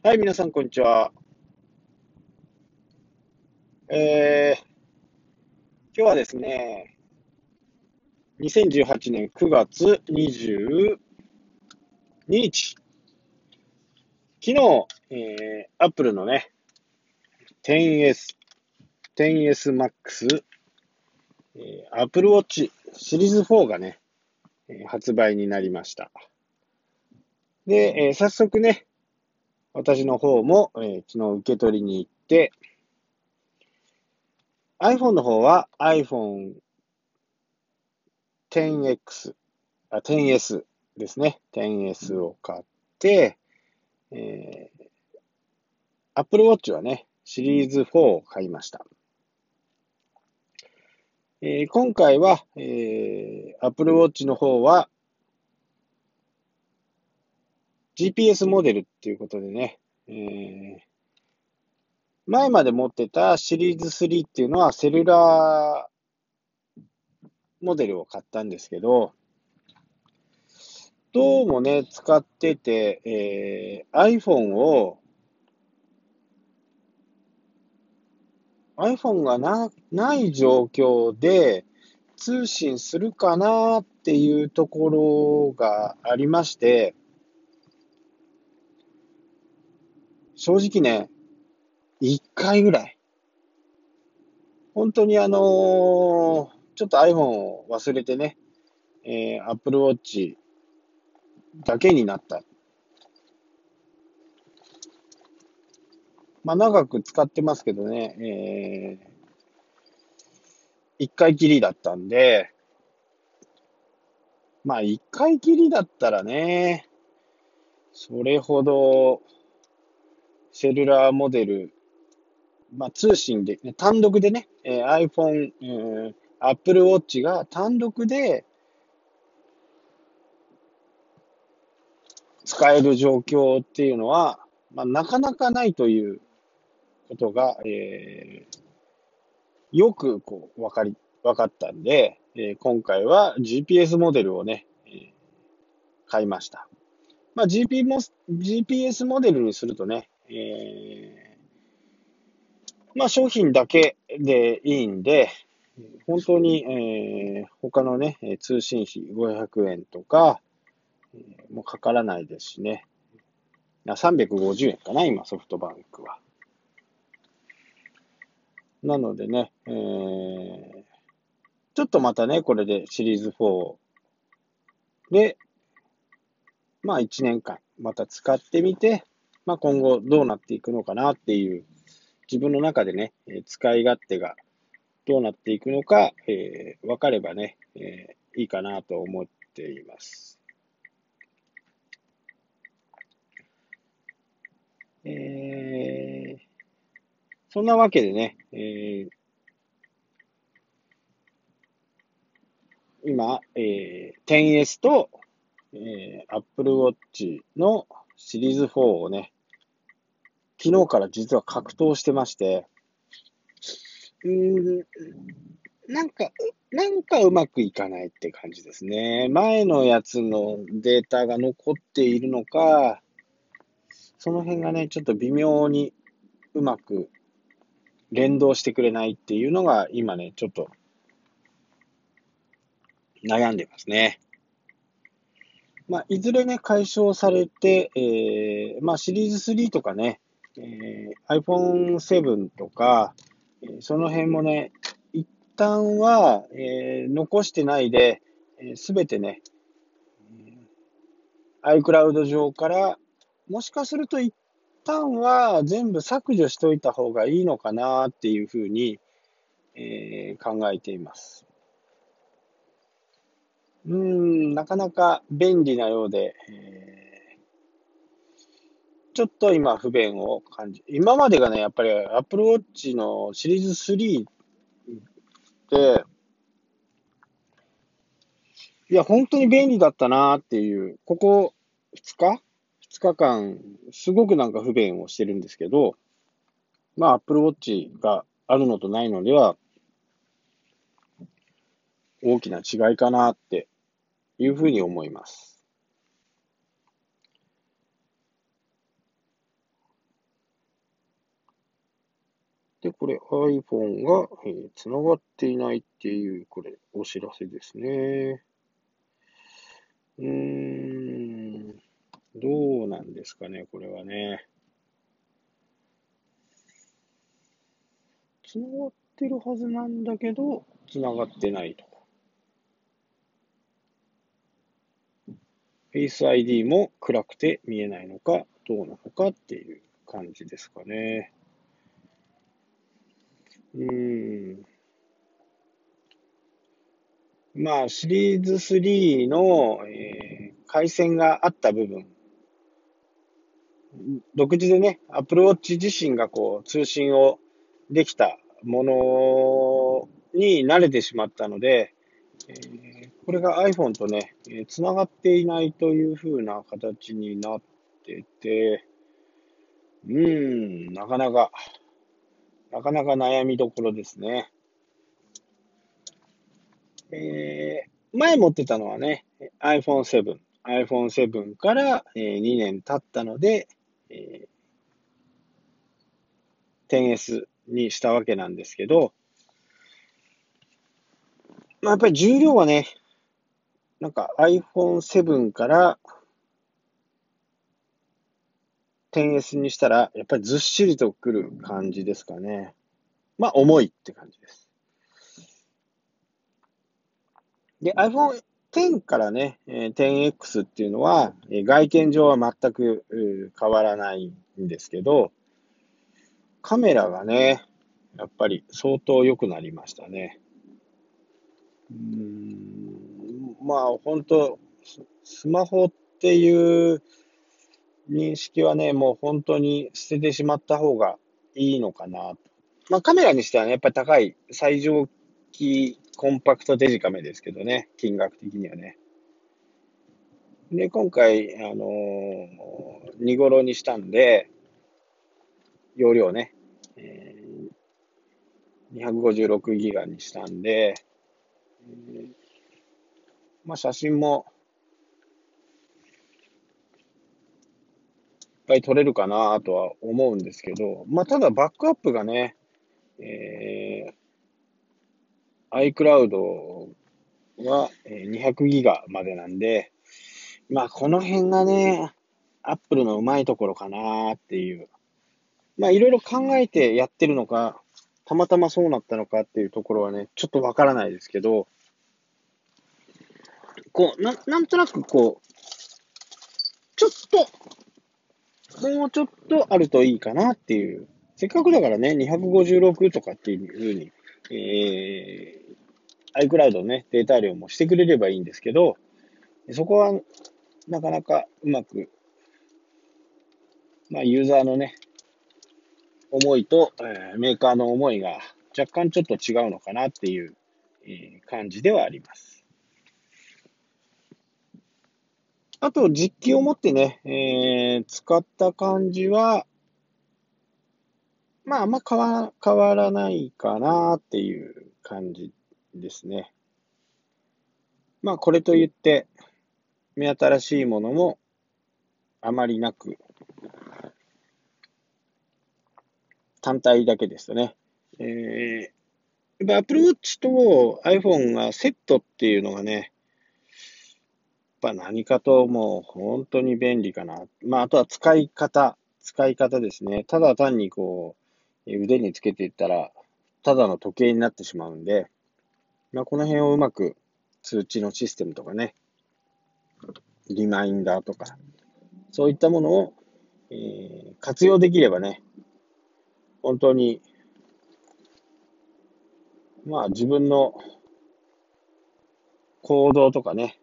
はい、皆さん、こんにちは。えー、今日はですね、2018年9月22日、昨日、えー、Apple のね、10S、10S Max、えー、Apple Watch シリーズ4がね、発売になりました。で、えー、早速ね、私の方も、えー、昨日受け取りに行って、iPhone の方は iPhone XS、あ、10S ですね。10S を買って、えー、Apple Watch はね、シリーズ4を買いました。えー、今回は、えー、Apple Watch の方は GPS モデルっていうことでね、えー、前まで持ってたシリーズ3っていうのはセルラーモデルを買ったんですけど、どうもね、使ってて、えー、iPhone を iPhone がなない状況で通信するかなっていうところがありまして、正直ね、一回ぐらい。本当にあのー、ちょっと iPhone を忘れてね、えー、Apple Watch だけになった。まあ長く使ってますけどね、えー、一回きりだったんで、まあ一回きりだったらね、それほど、セルラーモデル、まあ、通信で、単独でね、えー、iPhone、えー、Apple Watch が単独で使える状況っていうのは、まあ、なかなかないということが、えー、よくこう分かり、分かったんで、えー、今回は GPS モデルをね、えー、買いました。まあ、GP も GPS モデルにするとね、えー、まあ商品だけでいいんで、本当に、えー、他のね、通信費500円とか、えー、もうかからないですしね。350円かな、今、ソフトバンクは。なのでね、えー、ちょっとまたね、これでシリーズ4で、まあ1年間また使ってみて、まあ、今後どうなっていくのかなっていう、自分の中でね、使い勝手がどうなっていくのか、えー、分かればね、えー、いいかなと思っています。えー、そんなわけでね、えー、今、えー、10S と、えー、Apple Watch のシリーズ4をね、昨日から実は格闘してまして、うーん、なんか、なんかうまくいかないって感じですね。前のやつのデータが残っているのか、その辺がね、ちょっと微妙にうまく連動してくれないっていうのが今ね、ちょっと悩んでますね。まあ、いずれね、解消されて、えー、まあ、シリーズ3とかね、えー、iPhone7 とか、えその辺もね、一旦は、えー、残してないで、す、え、べ、てね、iCloud 上から、もしかすると一旦は全部削除しといた方がいいのかなっていうふうに、えー、考えています。うん、なかなか便利なようで、えーちょっと今不便を感じ、今までがね、やっぱり Apple Watch のシリーズ3で、いや、本当に便利だったなっていう、ここ2日 ?2 日間、すごくなんか不便をしてるんですけど、まあ Apple Watch があるのとないのでは、大きな違いかなっていうふうに思います。で、これ iPhone が、えー、繋がっていないっていう、これ、お知らせですね。うーん、どうなんですかね、これはね。繋がってるはずなんだけど、繋がってないと。Face ID も暗くて見えないのか、どうなのかっていう感じですかね。うん。まあ、シリーズ3の、えー、回線があった部分、独自でね、Apple Watch 自身がこう、通信をできたものに慣れてしまったので、えー、これが iPhone とね、えー、繋がっていないという風な形になってて、うーん、なかなか、なかなか悩みどころですね。えー、前持ってたのはね、iPhone 7。iPhone 7から、えー、2年経ったので、えー、10S にしたわけなんですけど、まあ、やっぱり重量はね、なんか iPhone 7から 10S にしたら、やっぱりずっしりとくる感じですかね。まあ、重いって感じです。で、iPhone X からね、10X っていうのは、外見上は全く変わらないんですけど、カメラがね、やっぱり相当良くなりましたね。うん、まあ、本当スマホっていう認識はね、もう本当に捨ててしまった方がいいのかな。まあ、カメラにしてはね、やっぱり高い最上級コンパクトデジカメですけどね、金額的にはね。で、今回、あのー、見頃にしたんで、容量ね、えー、256ギガにしたんで、えー、まあ写真も、いっぱい撮れるかなとは思うんですけど、まあただバックアップがね、えー、iCloud は200ギガまでなんで、まあこの辺がね、アップルのうまいところかなっていう。まあいろいろ考えてやってるのか、たまたまそうなったのかっていうところはね、ちょっとわからないですけど、こう、な、なんとなくこう、ちょっと、もうちょっとあるといいかなっていう。せっかくだからね、256とかっていうふうに、えー、iCloud のね、データ量もしてくれればいいんですけど、そこはなかなかうまく、まあユーザーのね、思いと、えー、メーカーの思いが若干ちょっと違うのかなっていう、えー、感じではあります。あと、実機を持ってね、えー、使った感じは、まあ、あんま変わ変わらないかなっていう感じですね。まあ、これといって、目新しいものもあまりなく、単体だけですね。えー、Apple Watch と iPhone がセットっていうのがね、ぱ何かともう本当に便利かな。まあ、あとは使い方、使い方ですね。ただ単にこう、腕につけていったら、ただの時計になってしまうんで、まあ、この辺をうまく通知のシステムとかね、リマインダーとか、そういったものを、えー、活用できればね、本当に、まあ自分の行動とかね、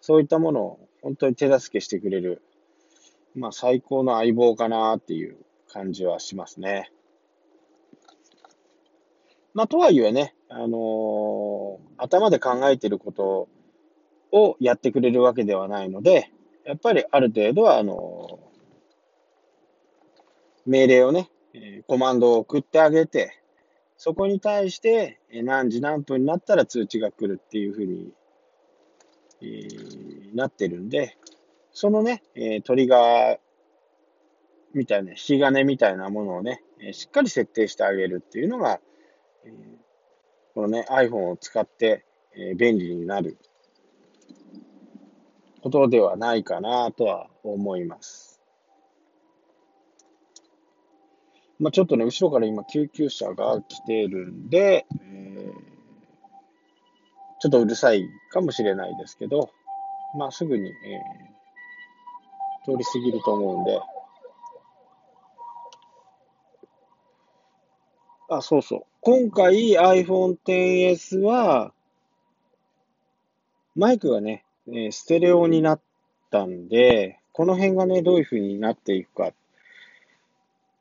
そういったものを本当に手助けしてくれる、まあ最高の相棒かなっていう感じはしますね。まあとはいえね、あのー、頭で考えてることをやってくれるわけではないので、やっぱりある程度は、あのー、命令をね、コマンドを送ってあげて、そこに対して、何時何分になったら通知が来るっていうふうに、えー、なってるんで、そのね、えトリガーみたいな、引き金みたいなものをね、しっかり設定してあげるっていうのが、このね、iPhone を使って便利になることではないかなとは思います。まあ、ちょっとね、後ろから今救急車が来てるんで、えー、ちょっとうるさいかもしれないですけど、まあ、すぐに、えー、通り過ぎると思うんで、あ、そうそう。今回 iPhone XS は、マイクがね、えステレオになったんで、この辺がね、どういう風になっていくか。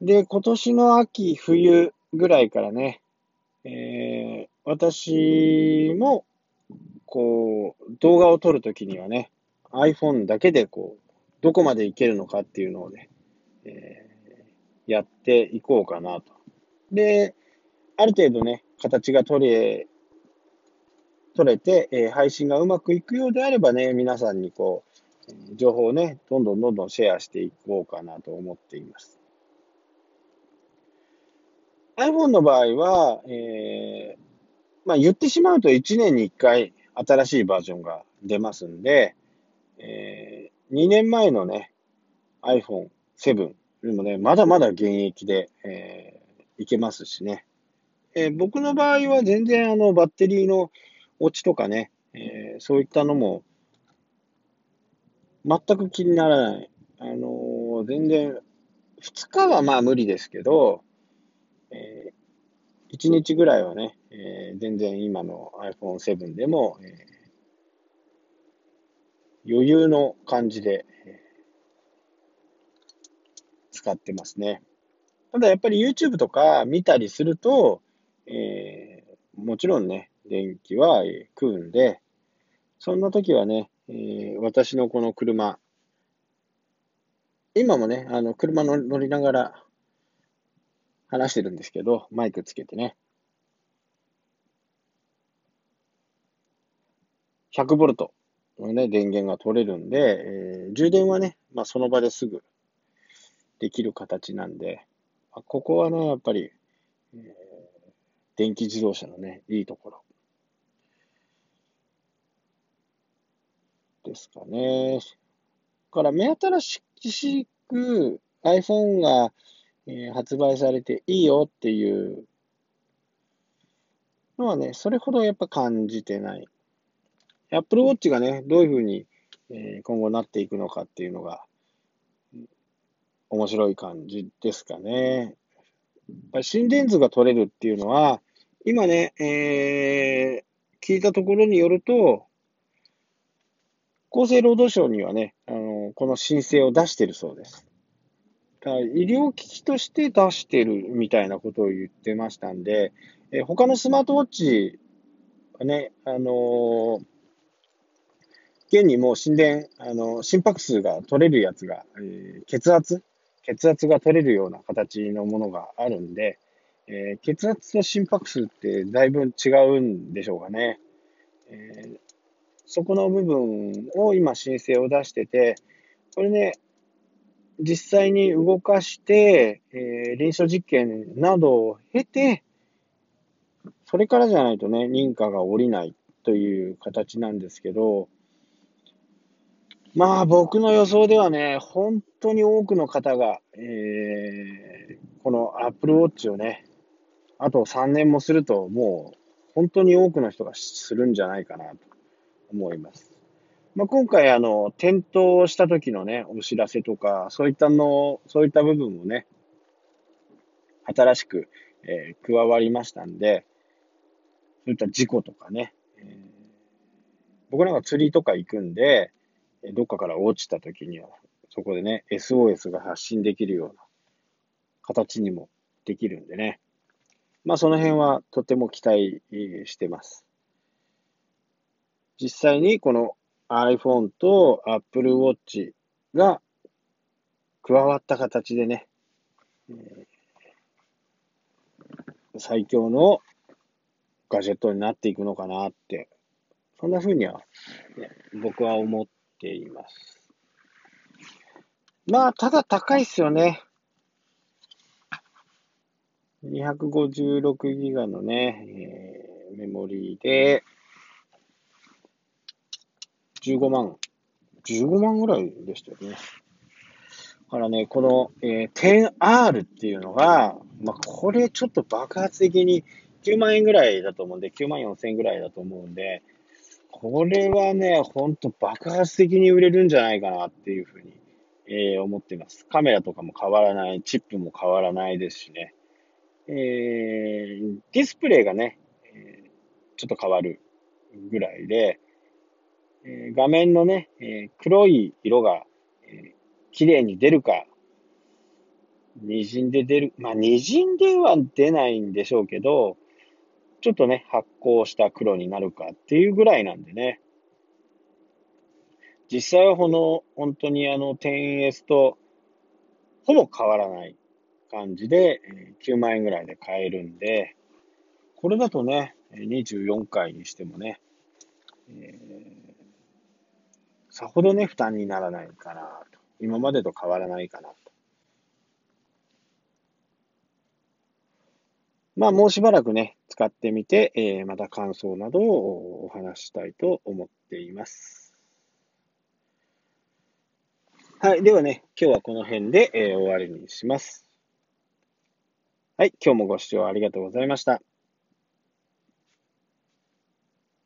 で、今年の秋、冬ぐらいからね、えー、私も、こう、動画を撮るときにはね、iPhone だけでこう、どこまでいけるのかっていうのをね、えー、やっていこうかなと。で、ある程度ね、形が取れ取れて、えー、配信がうまくいくようであればね、皆さんにこう、情報をね、どんどんどんどんシェアしていこうかなと思っています。iPhone の場合は、えー、まあ言ってしまうと1年に1回新しいバージョンが出ますんで、えー、2年前のね、iPhone7 でもね、まだまだ現役で、えー、いけますしね。えー、僕の場合は全然あのバッテリーの落ちとかね、えー、そういったのも、全く気にならない。あのー、全然、2日はまあ無理ですけど、1日ぐらいはね、えー、全然今の iPhone7 でも、えー、余裕の感じで、えー、使ってますね。ただやっぱり YouTube とか見たりすると、えー、もちろんね、電気は食うんで、そんな時はね、えー、私のこの車、今もね、あの、車乗りながら話してるんですけど、マイクつけてね。100ボルトのね、電源が取れるんで、えー、充電はね、まあ、その場ですぐできる形なんで、あここはね、やっぱり、えー、電気自動車のね、いいところ。ですかね。から目新しく iPhone が、え、発売されていいよっていうのはね、それほどやっぱ感じてない。Apple Watch がね、どういうふうに、え、今後なっていくのかっていうのが、面白い感じですかね。やっぱ心電図が取れるっていうのは、今ね、えー、聞いたところによると、厚生労働省にはね、あの、この申請を出してるそうです。医療機器として出してるみたいなことを言ってましたんで、え他のスマートウォッチはね、あのー、現にもう心電、あの、心拍数が取れるやつが、えー、血圧血圧が取れるような形のものがあるんで、えー、血圧と心拍数ってだいぶ違うんでしょうかね。えー、そこの部分を今申請を出してて、これね、実際に動かして、えー、臨床実験などを経て、それからじゃないとね、認可が下りないという形なんですけど、まあ僕の予想ではね、本当に多くの方が、えー、この Apple Watch をね、あと3年もするともう本当に多くの人がするんじゃないかなと思います。まあ、今回、あの、転倒した時のね、お知らせとか、そういったの、そういった部分もね、新しく、えー、加わりましたんで、そういった事故とかね、えー、僕なんか釣りとか行くんで、どっかから落ちた時には、そこでね、SOS が発信できるような形にもできるんでね。まあその辺はとても期待してます。実際にこの iPhone と Apple Watch が加わった形でね、最強のガジェットになっていくのかなって、そんな風には、ね、僕は思っています。まあ、ただ高いっすよね。256ギガのね、えー、メモリーで、15万、15万ぐらいでしたよね。だからね、この、えー、10R っていうのが、まあ、これちょっと爆発的に9万円ぐらいだと思うんで、9万4千円ぐらいだと思うんで、これはね、ほんと爆発的に売れるんじゃないかなっていうふうに、えー、思っています。カメラとかも変わらない、チップも変わらないですしね。えー、ディスプレイがね、ちょっと変わるぐらいで、え、画面のね、え、黒い色が、えー、綺麗に出るか、滲んで出る、まあ、滲んでは出ないんでしょうけど、ちょっとね、発光した黒になるかっていうぐらいなんでね。実際はこの、本当にあの 10S とほぼ変わらない感じで、9万円ぐらいで買えるんで、これだとね、24回にしてもね、えー、さほどね、負担にならないかなと。今までと変わらないかなと。まあ、もうしばらくね、使ってみて、えー、また感想などをお話したいと思っています。はい。ではね、今日はこの辺で、えー、終わりにします。はい。今日もご視聴ありがとうございました。